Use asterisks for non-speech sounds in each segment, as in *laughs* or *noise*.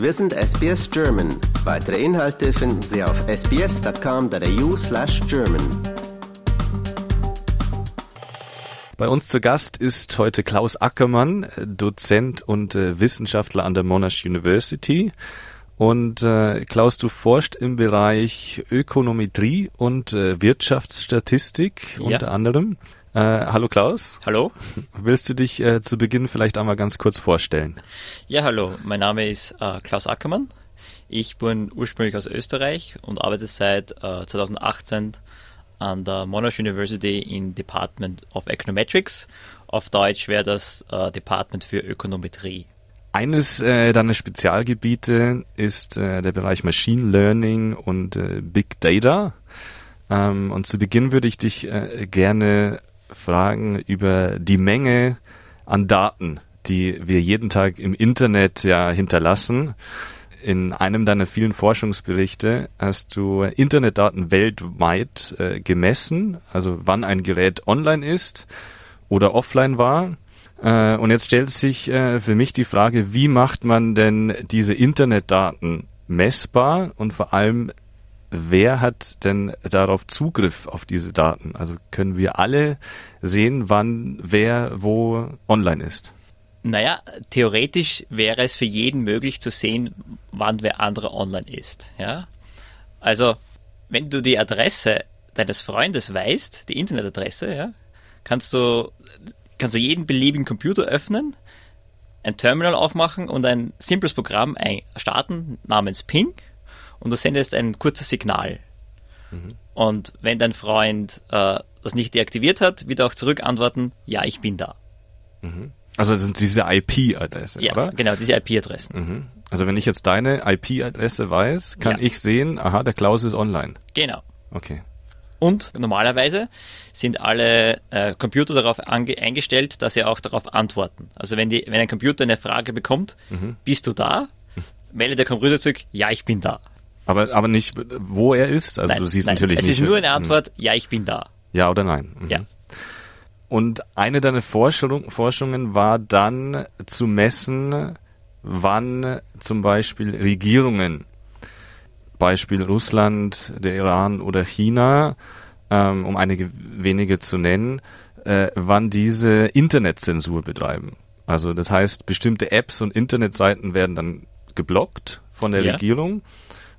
Wir sind SBS German. Weitere Inhalte finden Sie auf sbs.com.au slash German. Bei uns zu Gast ist heute Klaus Ackermann, Dozent und äh, Wissenschaftler an der Monash University. Und äh, Klaus, du forscht im Bereich Ökonometrie und äh, Wirtschaftsstatistik Ja. unter anderem. Äh, hallo Klaus, Hallo? willst du dich äh, zu Beginn vielleicht einmal ganz kurz vorstellen? Ja, hallo. Mein Name ist äh, Klaus Ackermann. Ich bin ursprünglich aus Österreich und arbeite seit äh, 2018 an der Monash University im Department of Econometrics. Auf Deutsch wäre das äh, Department für Ökonometrie. Eines äh, deiner Spezialgebiete ist äh, der Bereich Machine Learning und äh, Big Data. Ähm, und zu Beginn würde ich dich äh, gerne fragen über die Menge an Daten, die wir jeden Tag im Internet ja hinterlassen. In einem deiner vielen Forschungsberichte hast du Internetdaten weltweit äh, gemessen, also wann ein Gerät online ist oder offline war. Äh, und jetzt stellt sich äh, für mich die Frage, wie macht man denn diese Internetdaten messbar und vor allem, wer hat denn darauf Zugriff auf diese Daten? Also können wir alle sehen, wann wer wo online ist? Naja, theoretisch wäre es für jeden möglich zu sehen, wann wer andere online ist. Ja? Also, wenn du die Adresse deines Freundes weißt, die Internetadresse, ja, kannst du, kannst du jeden beliebigen Computer öffnen, ein Terminal aufmachen und ein simples Programm starten namens Ping und du sendest ein kurzes Signal. Und wenn dein Freund äh, das nicht deaktiviert hat, wird er auch zurück antworten, ja, ich bin da. Also das sind diese IP-Adresse, Ja, oder? genau, diese IP-Adressen. Mhm. Also wenn ich jetzt deine IP-Adresse weiß, kann Ja. ich sehen, aha, der Klaus ist online. Genau. Okay. Und normalerweise sind alle äh, Computer darauf eingestellt, dass sie auch darauf antworten. Also wenn, die, wenn ein Computer eine Frage bekommt, bist du da? *laughs* Meldet der Computer zurück, ja, ich bin da. Aber, aber nicht, wo er ist. Also nein, du siehst nein. natürlich es nicht. ist nur eine Mhm. Antwort, ja, ich bin da. Ja oder nein. Mhm. Ja. Und eine deiner Forschung, Forschungen war dann zu messen, wann zum Beispiel Regierungen, Beispiel Russland, der Iran oder China, ähm, um einige wenige zu nennen, äh, wann diese Internetzensur betreiben. Also das heißt, bestimmte Apps und Internetseiten werden dann geblockt von der Ja. Regierung.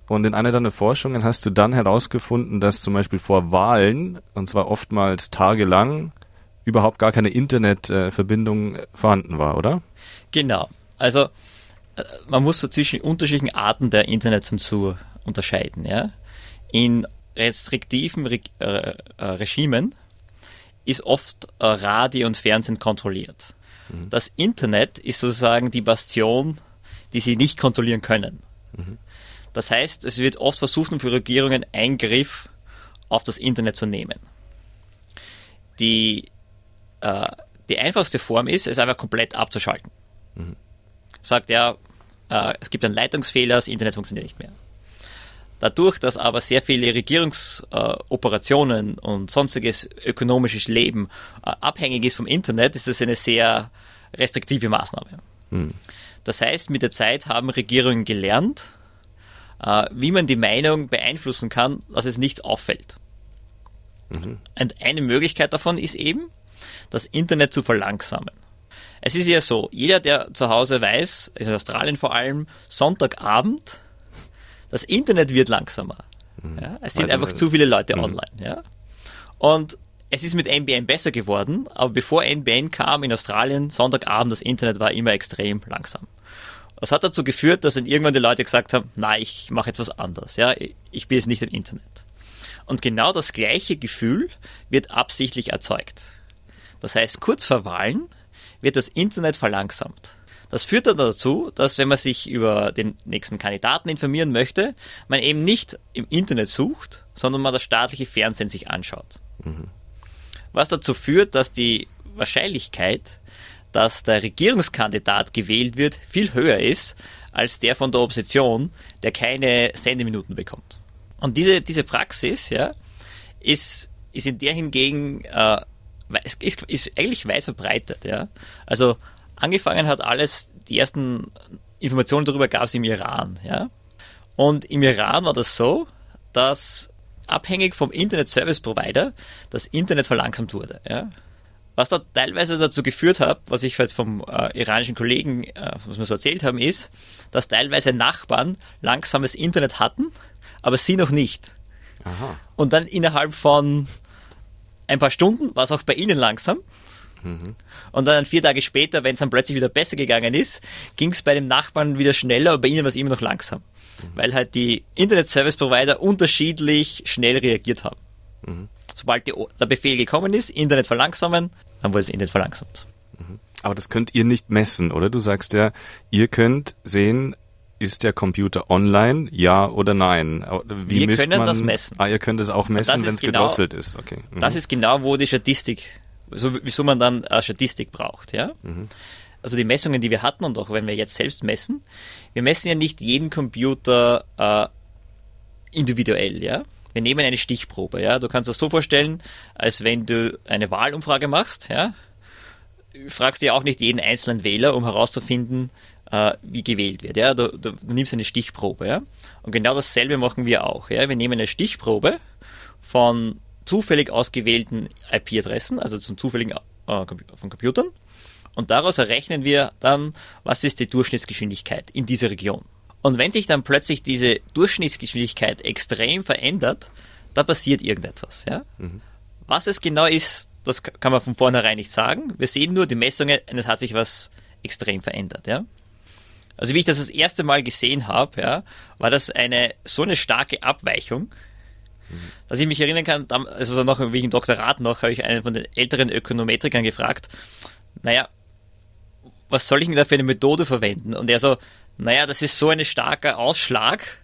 Und in einer deiner Forschungen hast du dann herausgefunden, dass zum Beispiel vor Wahlen, und zwar oftmals tagelang, überhaupt gar keine Internetverbindung vorhanden war, oder? Genau. Also äh, man muss so zwischen unterschiedlichen Arten der Internetzensur unterscheiden. Ja? In restriktiven Re äh, äh, Regimen ist oft äh, Radio und Fernsehen kontrolliert. Das Internet ist sozusagen die Bastion, die sie nicht kontrollieren können. Das heißt, es wird oft versucht, für Regierungen Eingriff auf das Internet zu nehmen. Die, äh, die einfachste Form ist, es einfach komplett abzuschalten sagt er, äh, es gibt einen Leitungsfehler, das Internet funktioniert nicht mehr. Dadurch, dass aber sehr viele Regierungsoperationen äh, und sonstiges ökonomisches Leben äh, abhängig ist vom Internet, ist das eine sehr restriktive Maßnahme. Das heißt, mit der Zeit haben Regierungen gelernt, wie man die Meinung beeinflussen kann, dass es nicht auffällt. Und eine Möglichkeit davon ist eben, das Internet zu verlangsamen. Es ist ja so, jeder, der zu Hause weiß, in Australien vor allem, Sonntagabend, das Internet wird langsamer. Ja, es sind Also, einfach zu viele Leute online. Ja? Und es ist mit NBN besser geworden, aber bevor NBN kam in Australien, Sonntagabend, das Internet war immer extrem langsam. Das hat dazu geführt, dass dann irgendwann die Leute gesagt haben, na, ich mache jetzt was anderes. Ja? Ich bin jetzt nicht im Internet. Und genau das gleiche Gefühl wird absichtlich erzeugt. Das heißt, kurz vor Wahlen wird das Internet verlangsamt. Das führt dann dazu, dass wenn man sich über den nächsten Kandidaten informieren möchte, man eben nicht im Internet sucht, sondern man das staatliche Fernsehen sich anschaut. Was dazu führt, dass die Wahrscheinlichkeit, dass der Regierungskandidat gewählt wird, viel höher ist als der von der Opposition, der keine Sendeminuten bekommt. Und diese, diese Praxis ja, ist, ist in der hingegen äh, es ist, ist eigentlich weit verbreitet. Ja? Also angefangen hat alles die ersten Informationen darüber gab es im Iran, ja. Und im Iran war das so, dass abhängig vom Internet Service Provider das Internet verlangsamt wurde, ja. Was da teilweise dazu geführt hat, was ich jetzt vom äh, iranischen Kollegen, äh, was wir so erzählt haben, ist, dass teilweise Nachbarn langsames Internet hatten, aber sie noch nicht. Aha. Und dann innerhalb von ein paar Stunden war es auch bei ihnen langsam. Und dann vier Tage später, wenn es dann plötzlich wieder besser gegangen ist, ging es bei dem Nachbarn wieder schneller, aber bei ihnen war es immer noch langsam. Weil halt die Internet-Service-Provider unterschiedlich schnell reagiert haben. Sobald die, der Befehl gekommen ist, Internet verlangsamen, dann wurde das Internet verlangsamt. Aber das könnt ihr nicht messen, oder? Du sagst ja, ihr könnt sehen, ist der Computer online, ja oder nein? Wie Wir misst können man? das messen. Ah, ihr könnt es auch messen, wenn es genau- gedrosselt ist. Okay. Mhm. Das ist genau, wo die Statistik, so, wieso man dann äh, Statistik braucht, ja. Also die Messungen, die wir hatten und auch wenn wir jetzt selbst messen, wir messen ja nicht jeden Computer äh, individuell, ja. Wir nehmen eine Stichprobe, ja. Du kannst das so vorstellen, als wenn du eine Wahlumfrage machst, ja. Fragst dir auch nicht jeden einzelnen Wähler, um herauszufinden, äh, wie gewählt wird, ja. Du, du, du nimmst eine Stichprobe, ja. Und genau dasselbe machen wir auch, ja. Wir nehmen eine Stichprobe von zufällig ausgewählten IP-Adressen, also zum zufälligen äh, von Computern. Und daraus errechnen wir dann, was ist die Durchschnittsgeschwindigkeit in dieser Region. Und wenn sich dann plötzlich diese Durchschnittsgeschwindigkeit extrem verändert, da passiert irgendetwas. Ja? Was es genau ist, das ka- kann man von vornherein nicht sagen. Wir sehen nur die Messungen und es hat sich was extrem verändert. Ja? Also wie ich das das erste Mal gesehen habe, ja, war das eine so eine starke Abweichung, dass ich mich erinnern kann, also noch wie ich im Doktorat noch, habe ich einen von den älteren Ökonometrikern gefragt, naja, was soll ich denn da für eine Methode verwenden? Und er so, naja, das ist so ein starker Ausschlag,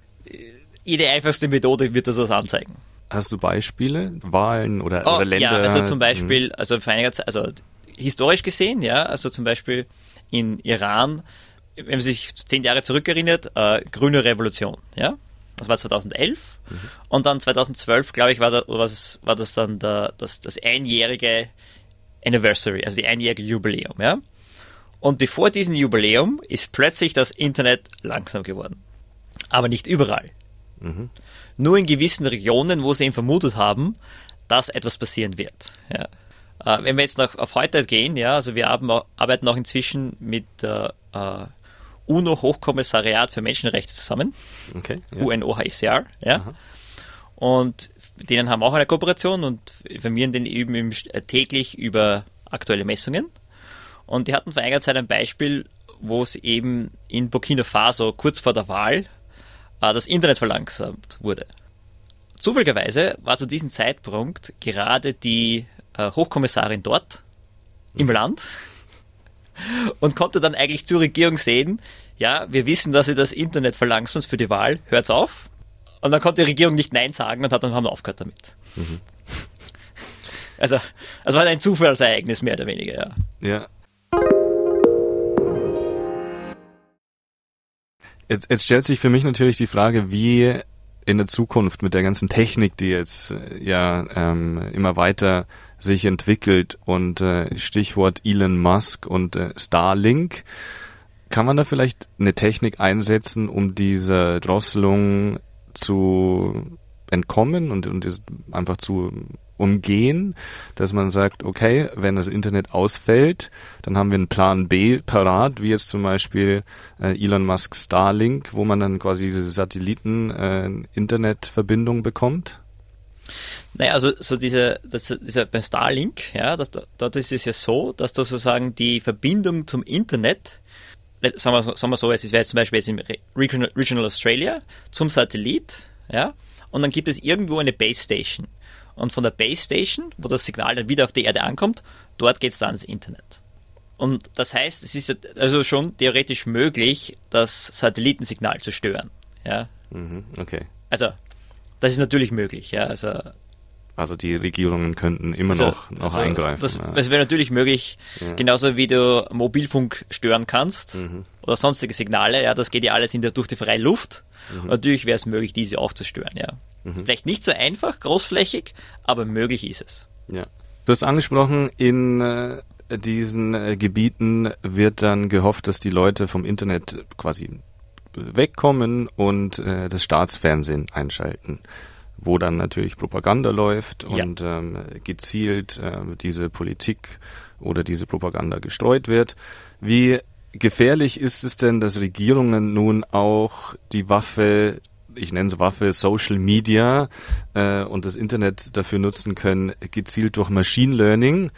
jede einfachste Methode wird das, das anzeigen. Hast du Beispiele? Wahlen oder, Oh, oder Länder? Ja, also zum Beispiel, also vor einiger Zeit, also historisch gesehen, ja, also zum Beispiel in Iran, wenn man sich zehn Jahre zurückerinnert, äh, grüne Revolution, ja. Das war 2011. Und dann 2012, glaube ich, war, da, war das dann der, das, das einjährige Anniversary, also die einjährige Jubiläum, ja. Und bevor diesem Jubiläum ist plötzlich das Internet langsam geworden. Aber nicht überall. Nur in gewissen Regionen, wo sie eben vermutet haben, dass etwas passieren wird. Ja. Äh, wenn wir jetzt noch auf heute gehen, ja, also wir haben, arbeiten auch inzwischen mit der äh, UNO-Hochkommissariat für Menschenrechte zusammen, Okay. Ja. UNOHCR, ja. Und mit denen haben wir auch eine Kooperation und informieren den eben äh, täglich über aktuelle Messungen. Und die hatten vor einiger Zeit ein Beispiel, wo es eben in Burkina Faso kurz vor der Wahl äh, das Internet verlangsamt wurde. Zufälligerweise war zu diesem Zeitpunkt gerade die äh, Hochkommissarin dort im Land *laughs* und konnte dann eigentlich zur Regierung sehen, ja, wir wissen, dass ihr das Internet verlangsamt für die Wahl, hört's auf. Und dann konnte die Regierung nicht Nein sagen und hat dann haben wir aufgehört damit. *laughs* Also, also war ein Zufallsereignis mehr oder weniger, ja. Ja. Jetzt, jetzt stellt sich für mich natürlich die Frage, wie in der Zukunft mit der ganzen Technik, die jetzt äh, ja ähm, immer weiter sich entwickelt und äh, Stichwort Elon Musk und äh, Starlink, kann man da vielleicht eine Technik einsetzen, um diese Drosselung zu entkommen und, und einfach zu umgehen, dass man sagt, okay, wenn das Internet ausfällt, dann haben wir einen Plan B parat, wie jetzt zum Beispiel äh, Elon Musk Starlink, wo man dann quasi diese Satelliten-Internetverbindung bekommt. Naja, also so diese, das, dieser beim Starlink, ja, das, dort ist es ja so, dass da sozusagen die Verbindung zum Internet, äh, sagen wir, so- sagen wir so, es wäre zum Beispiel jetzt Re- Regional, Regional Australia zum Satellit, ja, und dann gibt es irgendwo eine Base Station. Und von der Base Station, wo das Signal dann wieder auf die Erde ankommt, dort geht es dann ans Internet. Und das heißt, es ist ja also schon theoretisch möglich, das Satellitensignal zu stören. Ja, Mhm, okay. also das ist natürlich möglich. Ja, also Also die Regierungen könnten immer also, noch, noch also eingreifen. Das, ja. das wäre natürlich möglich, Ja. genauso wie du Mobilfunk stören kannst Mhm. oder sonstige Signale. Ja, das geht ja alles in der, durch die freie Luft. Mhm. Natürlich wäre es möglich, diese auch zu stören. Ja, vielleicht nicht so einfach, großflächig, aber möglich ist es. Ja. Du hast angesprochen, in äh, diesen äh, Gebieten wird dann gehofft, dass die Leute vom Internet quasi wegkommen und äh, das Staatsfernsehen einschalten, wo dann natürlich Propaganda läuft Ja. und ähm, gezielt äh, diese Politik oder diese Propaganda gestreut wird. Wie gefährlich ist es denn, dass Regierungen nun auch die Waffe ich nenne es Waffe, Social Media äh, und das Internet dafür nutzen können, gezielt durch Machine Learning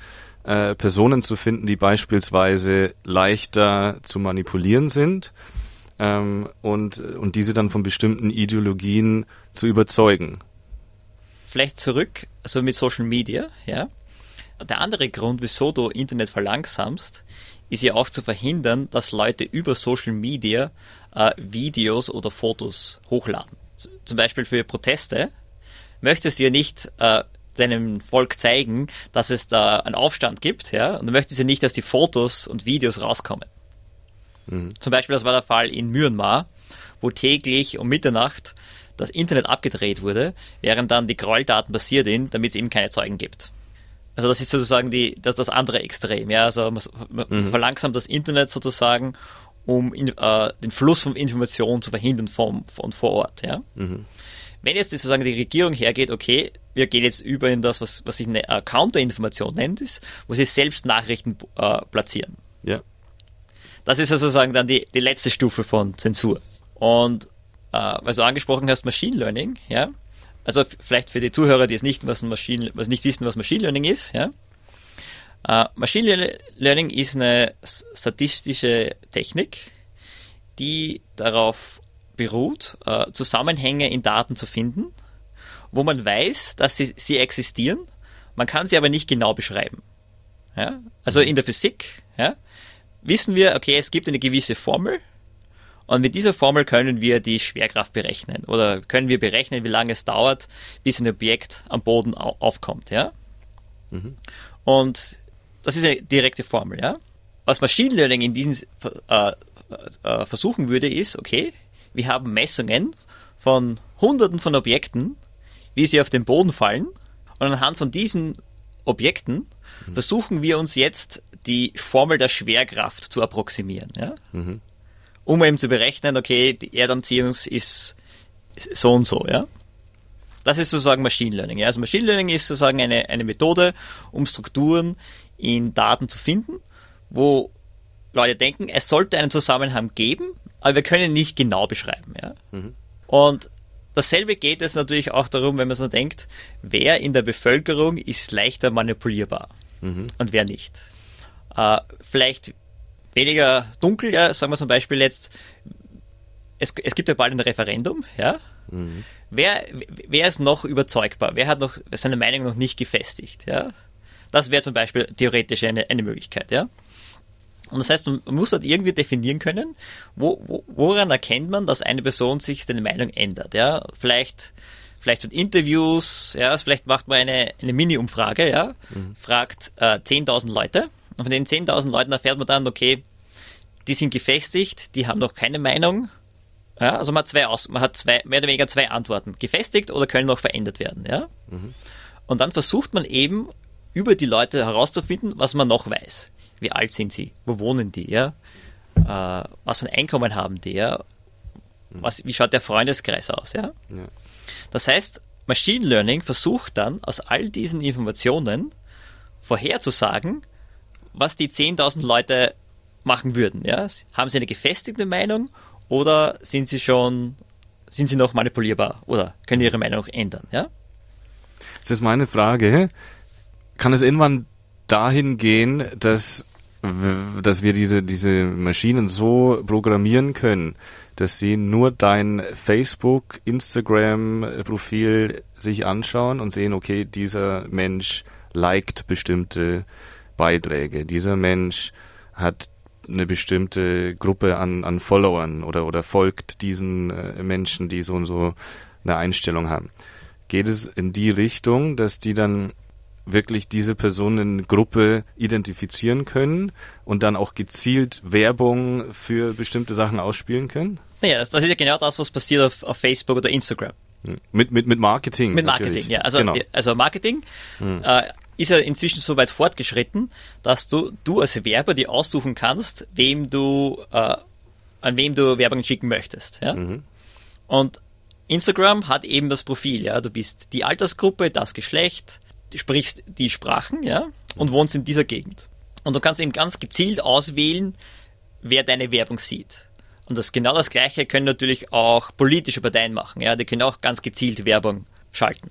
äh, Personen zu finden, die beispielsweise leichter zu manipulieren sind ähm, und, und diese dann von bestimmten Ideologien zu überzeugen. Vielleicht zurück, also mit Social Media, ja. Der andere Grund, wieso du Internet verlangsamst, ist ja auch zu verhindern, dass Leute über Social Media äh, Videos oder Fotos hochladen. Zum Beispiel für Proteste möchtest du ja nicht äh, deinem Volk zeigen, dass es da einen Aufstand gibt, ja, und du möchtest ja nicht, dass die Fotos und Videos rauskommen. Zum Beispiel, das war der Fall in Myanmar, wo täglich um Mitternacht das Internet abgedreht wurde, während dann die Gräueltaten passiert sind, damit es eben keine Zeugen gibt. Also das ist sozusagen die, das, das andere Extrem. Ja? Also man, man verlangsamt das Internet sozusagen, um in, äh, den Fluss von Informationen zu verhindern vom, von vor Ort. Ja? Wenn jetzt sozusagen die Regierung hergeht, okay, wir gehen jetzt über in das, was, was sich eine äh, Counterinformation nennt, ist, wo sie selbst Nachrichten äh, platzieren. Ja. Das ist ja sozusagen dann die, die letzte Stufe von Zensur. Und äh, weil du angesprochen hast, Machine Learning, ja. Also vielleicht für die Zuhörer, die es nicht, was Machine, was nicht wissen, was Machine Learning ist, ja. Äh, Machine Lear- Learning ist eine statistische Technik, die darauf beruht, äh, Zusammenhänge in Daten zu finden, wo man weiß, dass sie, sie existieren, man kann sie aber nicht genau beschreiben. Ja? Also in der Physik ja, wissen wir, okay, es gibt eine gewisse Formel und mit dieser Formel können wir die Schwerkraft berechnen oder können wir berechnen, wie lange es dauert, bis ein Objekt am Boden au aufkommt. Ja? Und das ist eine direkte Formel. Ja? Was Machine Learning in diesen äh, äh, versuchen würde, ist, okay, wir haben Messungen von Hunderten von Objekten, wie sie auf den Boden fallen und anhand von diesen Objekten versuchen wir uns jetzt die Formel der Schwerkraft zu approximieren. Ja? Um eben zu berechnen, okay, die Erdanziehung ist, so und so. Ja? Das ist sozusagen Machine Learning. Ja? Also Machine Learning ist sozusagen eine, eine Methode, um Strukturen in Daten zu finden, wo Leute denken, es sollte einen Zusammenhang geben, aber wir können ihn nicht genau beschreiben. Ja? Und dasselbe geht es natürlich auch darum, wenn man so denkt, wer in der Bevölkerung ist leichter manipulierbar und wer nicht. Äh, vielleicht weniger dunkel, ja, sagen wir zum Beispiel jetzt, es, es gibt ja bald ein Referendum, ja. Wer, wer ist noch überzeugbar? Wer hat noch seine Meinung noch nicht gefestigt, ja? Das wäre zum Beispiel theoretisch eine, eine Möglichkeit, ja. Und das heißt, man muss halt irgendwie definieren können, wo, wo, woran erkennt man, dass eine Person sich seine Meinung ändert, ja. Vielleicht, vielleicht mit Interviews, ja, vielleicht macht man eine, eine Mini-Umfrage, ja, fragt äh, 10.000 Leute und von den 10.000 Leuten erfährt man dann, okay, die sind gefestigt, die haben noch keine Meinung, ja, also man hat zwei aus, man hat zwei, mehr oder weniger zwei Antworten. Gefestigt oder können noch verändert werden, ja. Und dann versucht man eben über die Leute herauszufinden, was man noch weiß. Wie alt sind sie? Wo wohnen die, ja? Äh, was für ein Einkommen haben die, ja? Was, wie schaut der Freundeskreis aus, ja? Ja. Das heißt, Machine Learning versucht dann aus all diesen Informationen vorherzusagen, was die 10.000 Leute machen würden. Ja? Haben sie eine gefestigte Meinung oder sind sie schon, sind sie noch manipulierbar oder können ihre Meinung ändern? Ja? Jetzt ist meine Frage, kann es irgendwann dahin gehen, dass, dass wir diese, diese Maschinen so programmieren können, dass sie nur dein Facebook, Instagram-Profil sich anschauen und sehen, okay, dieser Mensch liked bestimmte Beiträge, dieser Mensch hat eine bestimmte Gruppe an, an Followern oder, oder folgt diesen äh, Menschen, die so und so eine Einstellung haben. Geht es in die Richtung, dass die dann wirklich diese Personengruppe identifizieren können und dann auch gezielt Werbung für bestimmte Sachen ausspielen können? Naja, das, ist ja genau das, was passiert auf, auf Facebook oder Instagram. Hm. Mit, mit, mit Marketing. Mit natürlich. Marketing, ja. Also, genau. also Marketing äh, ist ja inzwischen so weit fortgeschritten, dass du, du als Werber dir aussuchen kannst, wem du, äh, an wem du Werbung schicken möchtest. Ja? Mhm. Und Instagram hat eben das Profil, ja. Du bist die Altersgruppe, das Geschlecht, du sprichst die Sprachen, ja, und wohnst in dieser Gegend. Und du kannst eben ganz gezielt auswählen, wer deine Werbung sieht. Und das genau das Gleiche können natürlich auch politische Parteien machen, ja. Die können auch ganz gezielt Werbung schalten.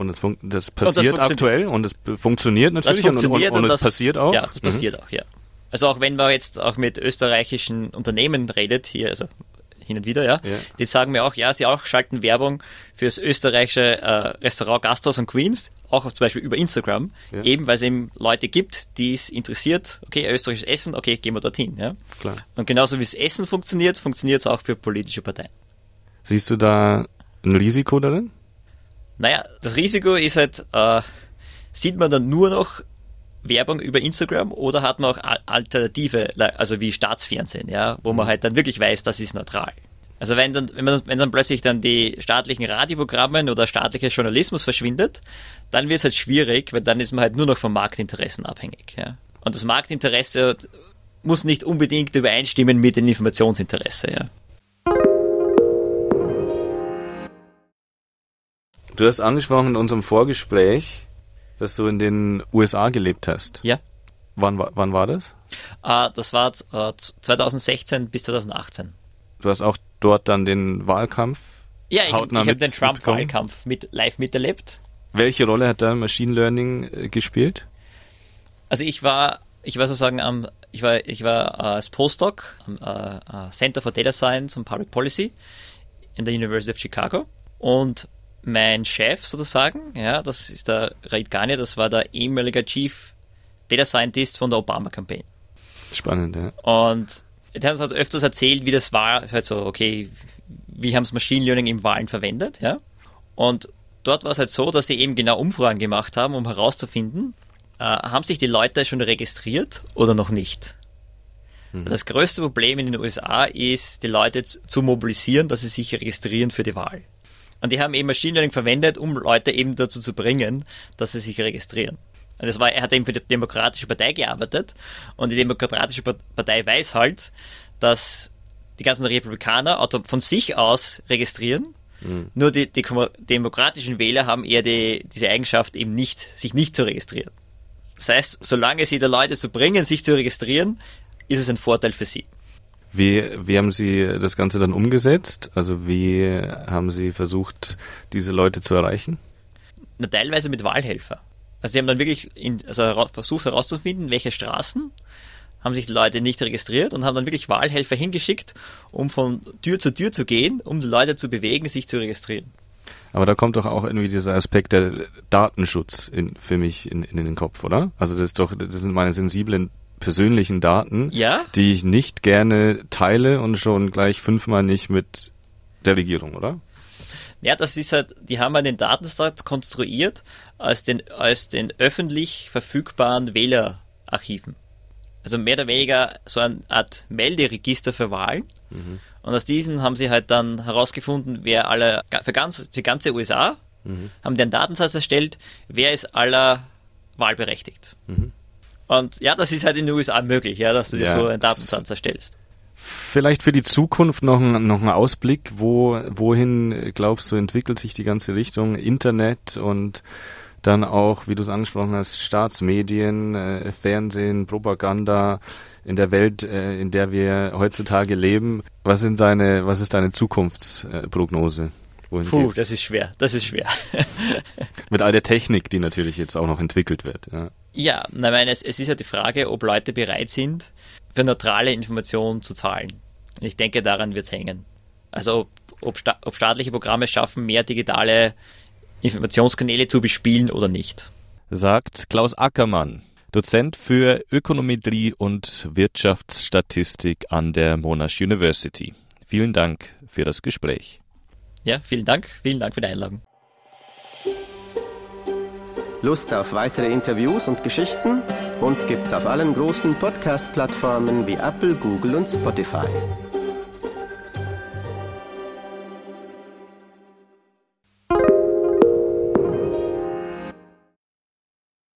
Und das, fun das passiert und das aktuell und es funktioniert natürlich das funktioniert und, und, und, und es passiert auch. Ja, das mhm. passiert auch, ja. Also auch wenn man jetzt auch mit österreichischen Unternehmen redet, hier, also hin und wieder, ja. ja. Die sagen mir auch, ja, sie auch schalten Werbung fürs österreichische äh, Restaurant Gasthaus und Queens, auch zum Beispiel über Instagram, ja. eben weil es eben Leute gibt, die es interessiert, okay, österreichisches Essen, okay, gehen wir dorthin, ja. Klar. Und genauso wie das Essen funktioniert, funktioniert es auch für politische Parteien. Siehst du da ein Risiko darin? Naja, das Risiko ist halt, äh, sieht man dann nur noch Werbung über Instagram oder hat man auch Alternative, also wie Staatsfernsehen, ja, wo man mhm. halt dann wirklich weiß, das ist neutral. Also wenn dann, wenn man, wenn dann plötzlich dann die staatlichen Radioprogramme oder staatlicher Journalismus verschwindet, dann wird es halt schwierig, weil dann ist man halt nur noch vom Marktinteressen abhängig, ja. Und das Marktinteresse muss nicht unbedingt übereinstimmen mit dem Informationsinteresse, ja. Du hast angesprochen in unserem Vorgespräch, dass du in den USA gelebt hast. Ja. Wann, wann war das? Uh, das war uh, 2016 bis 2018. Du hast auch dort dann den Wahlkampf Ja, ich, ich habe den Trump-Wahlkampf mit, live miterlebt. Welche Rolle hat da Machine Learning äh, gespielt? Also ich war, ich war sozusagen am, ich war, ich war uh, als Postdoc am uh, Center for Data Science and Public Policy in der University of Chicago und mein Chef sozusagen, ja, das ist der Raid Ghani, das war der ehemalige Chief Data Scientist von der Obama-Campaign. Spannend, ja. Und der hat uns halt öfters erzählt, wie das war, halt so, okay, wie haben sie Machine Learning im Wahlen verwendet, ja. Und dort war es halt so, dass sie eben genau Umfragen gemacht haben, um herauszufinden, äh, haben sich die Leute schon registriert oder noch nicht. Mhm. Das größte Problem in den USA ist, die Leute zu mobilisieren, dass sie sich registrieren für die Wahl. Und die haben eben Machine Learning verwendet, um Leute eben dazu zu bringen, dass sie sich registrieren. Und das war, er hat eben für die Demokratische Partei gearbeitet und die Demokratische Partei weiß halt, dass die ganzen Republikaner von sich aus registrieren. Mhm. Nur die, die, demokratischen Wähler haben eher die, diese Eigenschaft, eben nicht, sich nicht zu registrieren. Das heißt, solange sie die Leute zu bringen, sich zu registrieren, ist es ein Vorteil für sie. Wie, wie haben Sie das Ganze dann umgesetzt? Also wie haben Sie versucht, diese Leute zu erreichen? Na, teilweise mit Wahlhelfer. Also sie haben dann wirklich in, also versucht herauszufinden, welche Straßen haben sich die Leute nicht registriert und haben dann wirklich Wahlhelfer hingeschickt, um von Tür zu Tür zu gehen, um die Leute zu bewegen, sich zu registrieren. Aber da kommt doch auch irgendwie dieser Aspekt der Datenschutz in, für mich in, in den Kopf, oder? Also das ist doch, das sind meine sensiblen persönlichen Daten, ja? die ich nicht gerne teile und schon gleich fünfmal nicht mit der Regierung, oder? Ja, das ist halt, die haben einen Datensatz konstruiert als den, als den öffentlich verfügbaren Wählerarchiven. Also mehr oder weniger so eine Art Melderegister für Wahlen. Mhm. Und aus diesen haben sie halt dann herausgefunden, wer alle, für ganz, die ganze USA, mhm. haben einen Datensatz erstellt, wer ist aller wahlberechtigt. Mhm. Und ja, das ist halt in den USA möglich, ja, dass du dir so einen Datensatz erstellst. Vielleicht für die Zukunft noch ein, noch ein Ausblick, wo, wohin glaubst du, entwickelt sich die ganze Richtung Internet und dann auch, wie du es angesprochen hast, Staatsmedien, äh, Fernsehen, Propaganda in der Welt, äh, in der wir heutzutage leben. Was sind deine, was ist deine Zukunftsprognose? Wohin Puh, das ist schwer, das ist schwer. *laughs* Mit all der Technik, die natürlich jetzt auch noch entwickelt wird. Ja, ja nein, meine, es, es ist ja die Frage, ob Leute bereit sind, für neutrale Informationen zu zahlen. Und ich denke, daran wird es hängen. Also ob, sta ob staatliche Programme schaffen, mehr digitale Informationskanäle zu bespielen oder nicht. Sagt Klaus Ackermann, Dozent für Ökonometrie und Wirtschaftsstatistik an der Monash University. Vielen Dank für das Gespräch. Ja, vielen Dank. Vielen Dank für die Einladung. Lust auf weitere Interviews und Geschichten? Uns gibt's auf allen großen Podcast-Plattformen wie Apple, Google und Spotify.